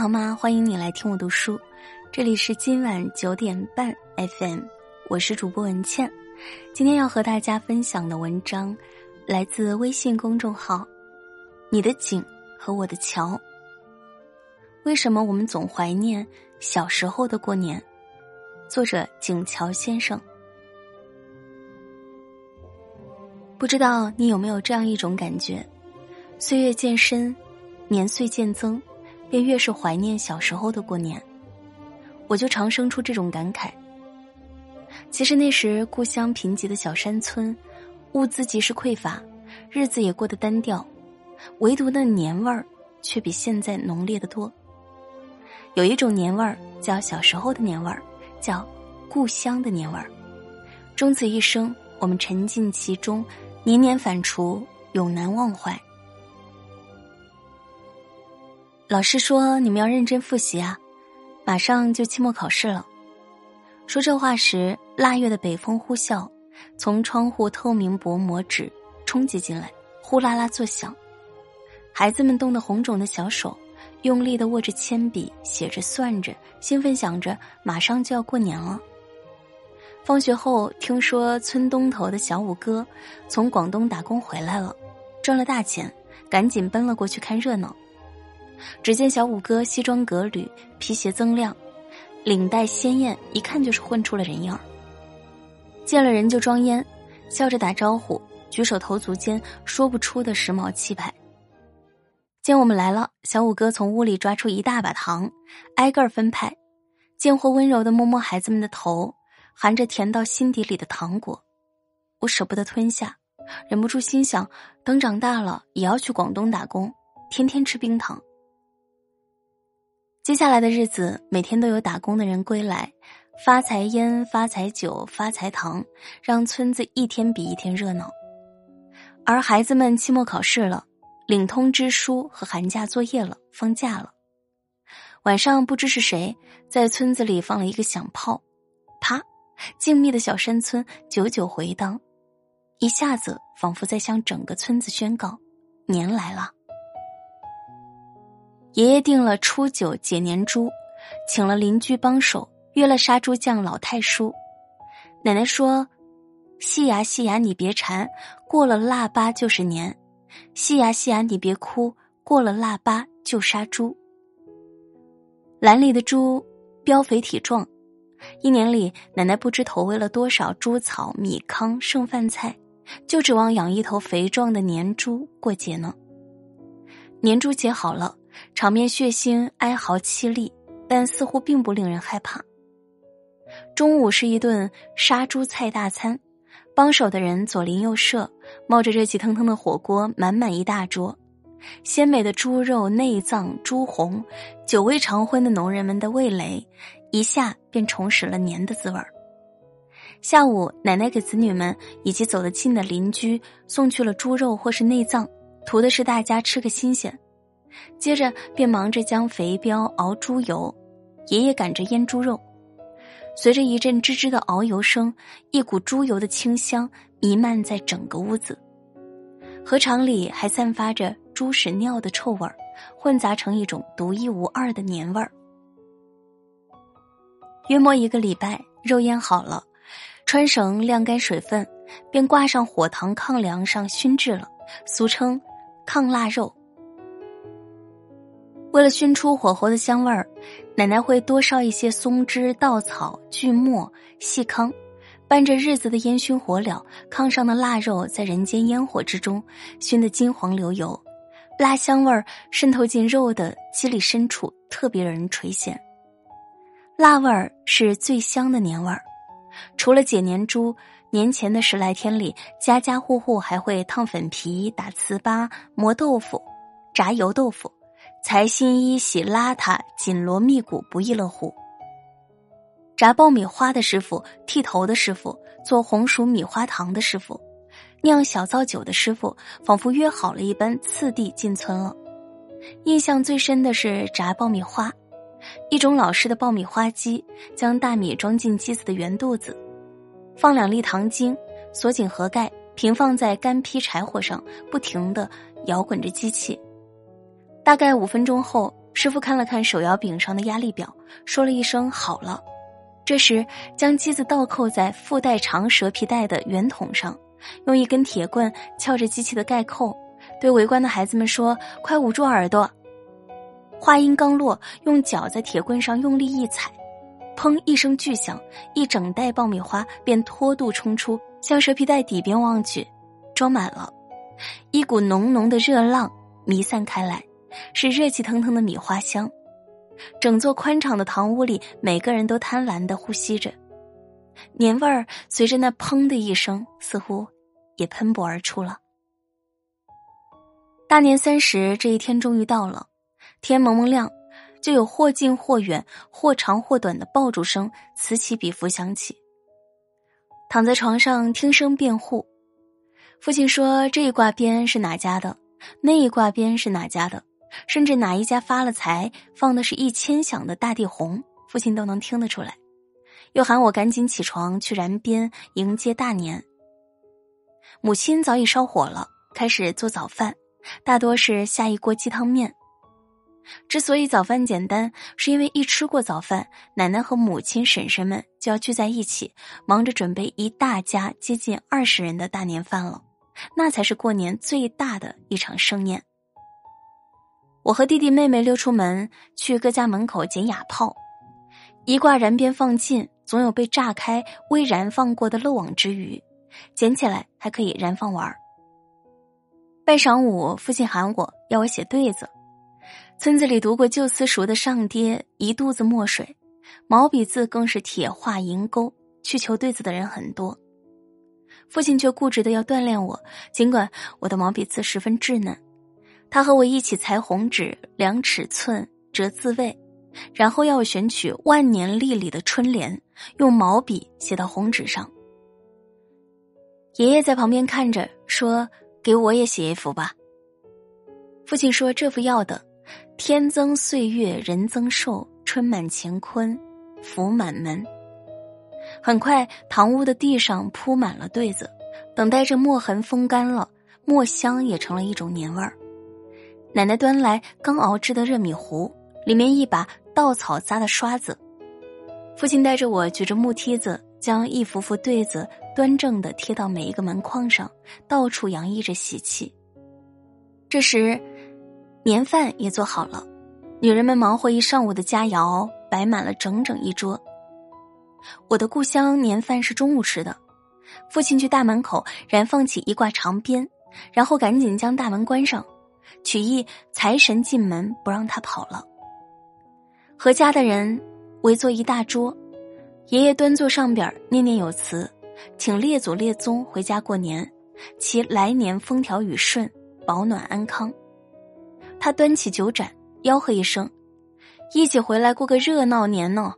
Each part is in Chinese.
好吗？欢迎你来听我读书，这里是今晚九点半 FM，我是主播文倩。今天要和大家分享的文章来自微信公众号“你的井和我的桥”。为什么我们总怀念小时候的过年？作者景桥先生。不知道你有没有这样一种感觉：岁月渐深，年岁渐增，便越是怀念小时候的过年。我就常生出这种感慨。其实那时故乡贫瘠的小山村，物资即使匮乏，日子也过得单调，唯独那年味儿却比现在浓烈的多。有一种年味儿叫小时候的年味儿，叫故乡的年味儿。终此一生，我们沉浸其中。年年反刍，永难忘怀。老师说：“你们要认真复习啊，马上就期末考试了。”说这话时，腊月的北风呼啸，从窗户透明薄膜纸冲击进来，呼啦啦作响。孩子们冻得红肿的小手，用力的握着铅笔，写着算着，兴奋想着马上就要过年了。放学后，听说村东头的小五哥从广东打工回来了，赚了大钱，赶紧奔了过去看热闹。只见小五哥西装革履，皮鞋锃亮，领带鲜艳，一看就是混出了人样见了人就装烟，笑着打招呼，举手投足间说不出的时髦气派。见我们来了，小五哥从屋里抓出一大把糖，挨个分派，贱货温柔的摸摸孩子们的头。含着甜到心底里的糖果，我舍不得吞下，忍不住心想：等长大了也要去广东打工，天天吃冰糖。接下来的日子，每天都有打工的人归来，发财烟、发财酒、发财糖，让村子一天比一天热闹。而孩子们期末考试了，领通知书和寒假作业了，放假了。晚上不知是谁在村子里放了一个响炮，啪！静谧的小山村久久回荡，一下子仿佛在向整个村子宣告：年来了。爷爷定了初九解年猪，请了邻居帮手，约了杀猪匠老太叔。奶奶说：“细牙细牙你别馋，过了腊八就是年；细牙细牙你别哭，过了腊八就杀猪。栏里的猪膘肥体壮。”一年里，奶奶不知投喂了多少猪草、米糠、剩饭菜，就指望养一头肥壮的年猪过节呢。年猪节好了，场面血腥、哀嚎、凄厉，但似乎并不令人害怕。中午是一顿杀猪菜大餐，帮手的人左邻右舍冒着热气腾腾的火锅，满满一大桌，鲜美的猪肉、内脏、猪红，久未尝荤的农人们的味蕾。一下便重拾了年的滋味儿。下午，奶奶给子女们以及走得近的邻居送去了猪肉或是内脏，图的是大家吃个新鲜。接着便忙着将肥膘熬猪油，爷爷赶着腌猪肉。随着一阵吱吱的熬油声，一股猪油的清香弥漫在整个屋子，河场里还散发着猪屎尿的臭味儿，混杂成一种独一无二的年味儿。约莫一个礼拜，肉腌好了，穿绳晾干水分，便挂上火塘炕梁上熏制了，俗称炕腊肉。为了熏出火候的香味儿，奶奶会多烧一些松枝、稻草、锯末、细糠，伴着日子的烟熏火燎，炕上的腊肉在人间烟火之中熏得金黄流油，辣香味儿渗透进肉的肌理深处，特别让人垂涎。辣味儿是最香的年味儿，除了解年猪，年前的十来天里，家家户户还会烫粉皮、打糍粑、磨豆腐、炸油豆腐，裁新衣、洗邋遢、紧锣密鼓，不亦乐乎。炸爆米花的师傅、剃头的师傅、做红薯米花糖的师傅、酿小造酒的师傅，仿佛约好了一般，次第进村了。印象最深的是炸爆米花。一种老式的爆米花机，将大米装进机子的圆肚子，放两粒糖精，锁紧盒盖，平放在干劈柴火上，不停的摇滚着机器。大概五分钟后，师傅看了看手摇柄上的压力表，说了一声“好了”。这时，将机子倒扣在附带长蛇皮带的圆筒上，用一根铁棍撬着机器的盖扣，对围观的孩子们说：“快捂住耳朵。”话音刚落，用脚在铁棍上用力一踩，砰一声巨响，一整袋爆米花便脱肚冲出，向蛇皮袋底边望去，装满了，一股浓浓的热浪弥散开来，是热气腾腾的米花香。整座宽敞的堂屋里，每个人都贪婪的呼吸着，年味儿随着那“砰”的一声，似乎也喷薄而出了。大年三十这一天终于到了，天蒙蒙亮，就有或近或远、或长或短的爆竹声此起彼伏响起。躺在床上听声辩护，父亲说这一挂鞭是哪家的，那一挂鞭是哪家的。甚至哪一家发了财，放的是一千响的大地红，父亲都能听得出来。又喊我赶紧起床去燃鞭迎接大年。母亲早已烧火了，开始做早饭，大多是下一锅鸡汤面。之所以早饭简单，是因为一吃过早饭，奶奶和母亲、婶婶们就要聚在一起，忙着准备一大家接近二十人的大年饭了，那才是过年最大的一场盛宴。我和弟弟妹妹溜出门，去各家门口捡哑炮。一挂燃鞭放尽，总有被炸开、未燃放过的漏网之鱼，捡起来还可以燃放玩。拜晌午，父亲喊我要我写对子。村子里读过旧私塾的上爹一肚子墨水，毛笔字更是铁画银钩，去求对子的人很多。父亲却固执的要锻炼我，尽管我的毛笔字十分稚嫩。他和我一起裁红纸、量尺寸、折字位，然后要我选取万年历里的春联，用毛笔写到红纸上。爷爷在旁边看着，说：“给我也写一幅吧。”父亲说：“这幅要的，天增岁月人增寿，春满乾坤福满门。”很快，堂屋的地上铺满了对子，等待着墨痕风干了，墨香也成了一种年味儿。奶奶端来刚熬制的热米糊，里面一把稻草扎的刷子。父亲带着我举着木梯子，将一幅幅对子端正的贴到每一个门框上，到处洋溢着喜气。这时，年饭也做好了，女人们忙活一上午的佳肴摆满了整整一桌。我的故乡年饭是中午吃的，父亲去大门口燃放起一挂长鞭，然后赶紧将大门关上。取意财神进门，不让他跑了。何家的人围坐一大桌，爷爷端坐上边念念有词，请列祖列宗回家过年，其来年风调雨顺，保暖安康。他端起酒盏，吆喝一声：“一起回来过个热闹年呢。”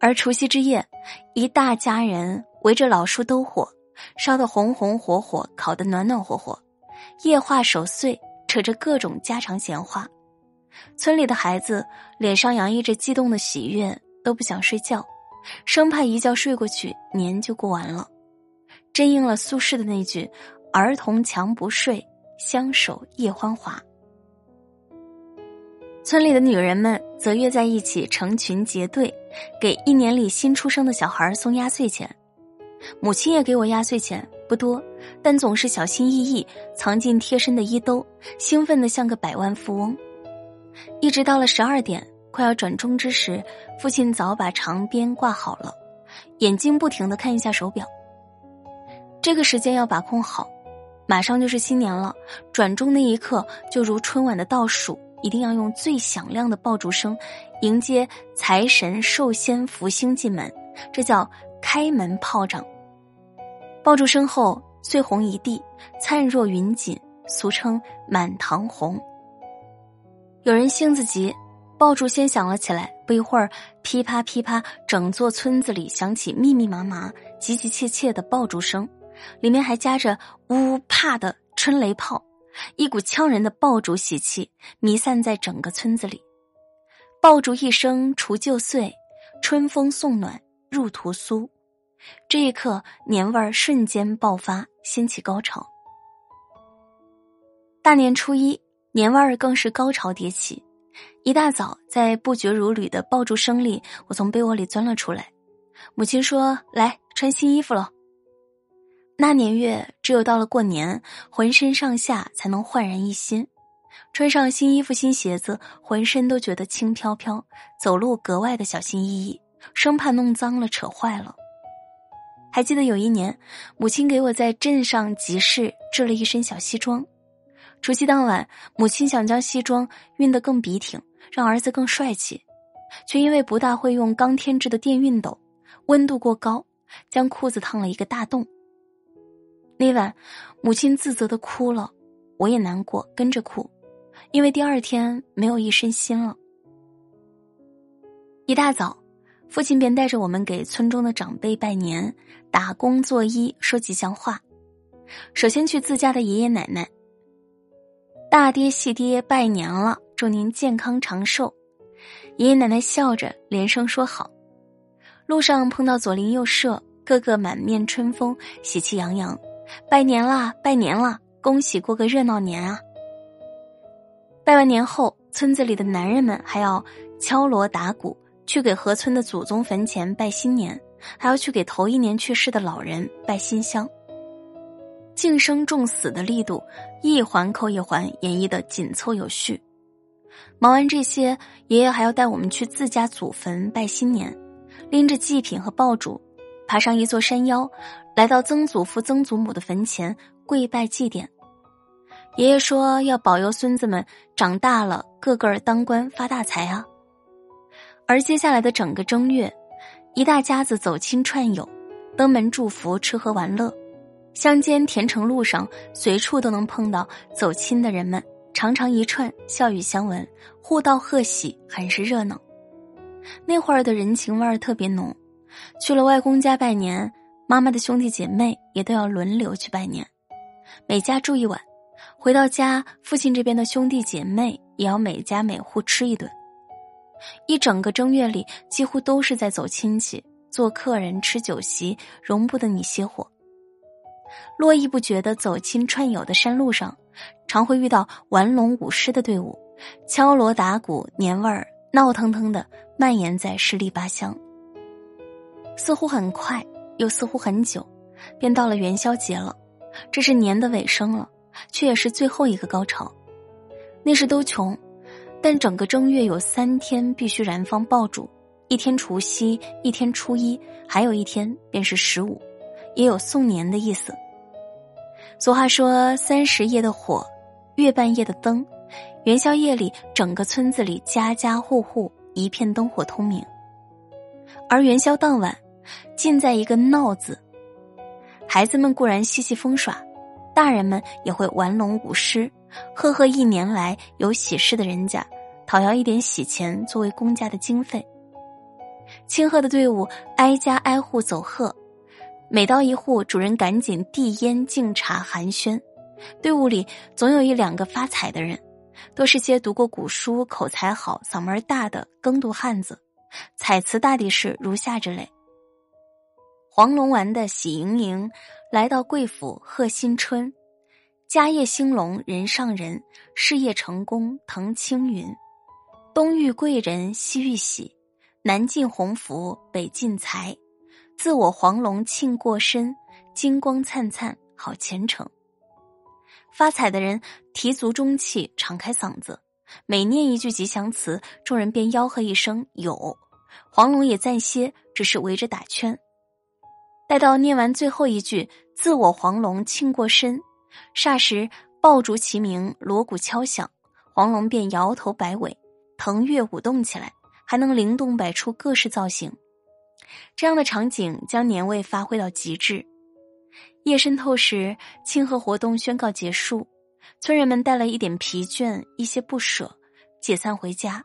而除夕之夜，一大家人围着老树兜火，烧得红红火火，烤得暖暖和和。夜话守岁，扯着各种家常闲话，村里的孩子脸上洋溢着激动的喜悦，都不想睡觉，生怕一觉睡过去年就过完了。真应了苏轼的那句：“儿童强不睡，相守夜欢华。”村里的女人们则约在一起，成群结队，给一年里新出生的小孩送压岁钱。母亲也给我压岁钱。不多，但总是小心翼翼藏进贴身的衣兜，兴奋的像个百万富翁。一直到了十二点，快要转钟之时，父亲早把长鞭挂好了，眼睛不停的看一下手表。这个时间要把控好，马上就是新年了，转钟那一刻就如春晚的倒数，一定要用最响亮的爆竹声迎接财神、寿仙、福星进门，这叫开门炮仗。爆竹声后，碎红一地，灿若云锦，俗称满堂红。有人性子急，爆竹先响了起来，不一会儿，噼啪噼啪，整座村子里响起密密麻麻、急急切切的爆竹声，里面还夹着呜啪的春雷炮，一股呛人的爆竹喜气弥散在整个村子里。爆竹一声除旧岁，春风送暖入屠苏。这一刻，年味儿瞬间爆发，掀起高潮。大年初一，年味儿更是高潮迭起。一大早，在不绝如缕的爆竹声里，我从被窝里钻了出来。母亲说：“来穿新衣服了。”那年月，只有到了过年，浑身上下才能焕然一新。穿上新衣服、新鞋子，浑身都觉得轻飘飘，走路格外的小心翼翼，生怕弄脏了、扯坏了。还记得有一年，母亲给我在镇上集市织了一身小西装。除夕当晚，母亲想将西装熨得更笔挺，让儿子更帅气，却因为不大会用钢添制的电熨斗，温度过高，将裤子烫了一个大洞。那晚，母亲自责的哭了，我也难过，跟着哭，因为第二天没有一身新了。一大早，父亲便带着我们给村中的长辈拜年，打工作揖，说吉祥话。首先去自家的爷爷奶奶。大爹、细爹拜年了，祝您健康长寿。爷爷奶奶笑着连声说好。路上碰到左邻右舍，个个满面春风，喜气洋洋，拜年啦，拜年啦，恭喜过个热闹年啊！拜完年后，村子里的男人们还要敲锣打鼓，去给河村的祖宗坟前拜新年，还要去给头一年去世的老人拜新香。敬生重死的力度，一环扣一环演绎的紧凑有序。忙完这些，爷爷还要带我们去自家祖坟拜新年，拎着祭品和爆竹，爬上一座山腰，来到曾祖父、曾祖母的坟前跪拜祭奠。爷爷说要保佑孙子们长大了，个个当官发大财啊。而接下来的整个正月，一大家子走亲串友，登门祝福，吃喝玩乐。乡间田城路上，随处都能碰到走亲的人们，长长一串，笑语相闻，互道贺喜，很是热闹。那会儿的人情味儿特别浓。去了外公家拜年，妈妈的兄弟姐妹也都要轮流去拜年，每家住一晚。回到家，父亲这边的兄弟姐妹也要每家每户吃一顿。一整个正月里，几乎都是在走亲戚、做客人、吃酒席，容不得你歇火。络绎不绝的走亲串友的山路上，常会遇到玩龙舞狮的队伍，敲锣打鼓，年味儿闹腾腾的蔓延在十里八乡。似乎很快，又似乎很久，便到了元宵节了。这是年的尾声了，却也是最后一个高潮。那时都穷，但整个正月有三天必须燃放爆竹，一天除夕，一天初一，还有一天便是十五。也有送年的意思。俗话说：“三十夜的火，月半夜的灯。”元宵夜里，整个村子里家家户户一片灯火通明。而元宵当晚，尽在一个闹字。孩子们固然嬉戏疯耍，大人们也会玩龙舞狮，贺贺一年来有喜事的人家，讨要一点喜钱作为公家的经费。庆贺的队伍挨家挨户走贺。每到一户，主人赶紧递烟敬茶寒暄，队伍里总有一两个发财的人，都是些读过古书、口才好、嗓门大的耕读汉子，彩词大抵是如下之类：黄龙丸的喜盈盈，来到贵府贺新春，家业兴隆人上人，事业成功腾青云，东遇贵人西遇喜，南进鸿福北进财。自我黄龙庆过身，金光灿灿好前程。发财的人提足中气，敞开嗓子，每念一句吉祥词，众人便吆喝一声有。黄龙也暂歇，只是围着打圈。待到念完最后一句“自我黄龙庆过身”，霎时爆竹齐鸣，锣鼓敲响，黄龙便摇头摆尾，腾跃舞动起来，还能灵动摆出各式造型。这样的场景将年味发挥到极致。夜深透时，庆贺活动宣告结束，村人们带了一点疲倦，一些不舍，解散回家。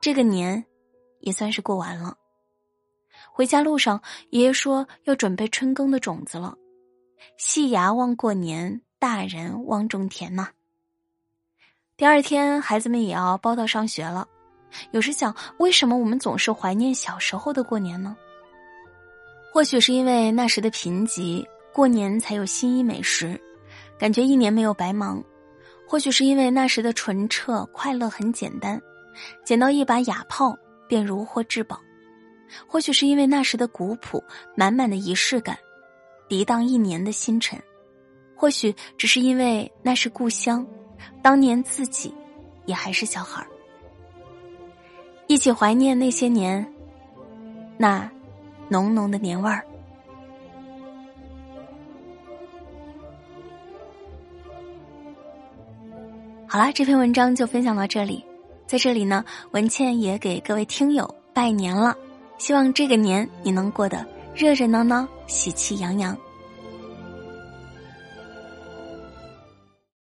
这个年，也算是过完了。回家路上，爷爷说要准备春耕的种子了。细芽望过年，大人望种田呐。第二天，孩子们也要报到上学了。有时想，为什么我们总是怀念小时候的过年呢？或许是因为那时的贫瘠，过年才有新衣美食，感觉一年没有白忙；或许是因为那时的纯澈快乐很简单，捡到一把哑炮便如获至宝；或许是因为那时的古朴满满的仪式感，涤荡一年的星辰；或许只是因为那是故乡，当年自己也还是小孩儿，一起怀念那些年，那浓浓的年味儿。好啦，这篇文章就分享到这里。在这里呢，文倩也给各位听友拜年了，希望这个年你能过得热热闹闹、喜气洋洋。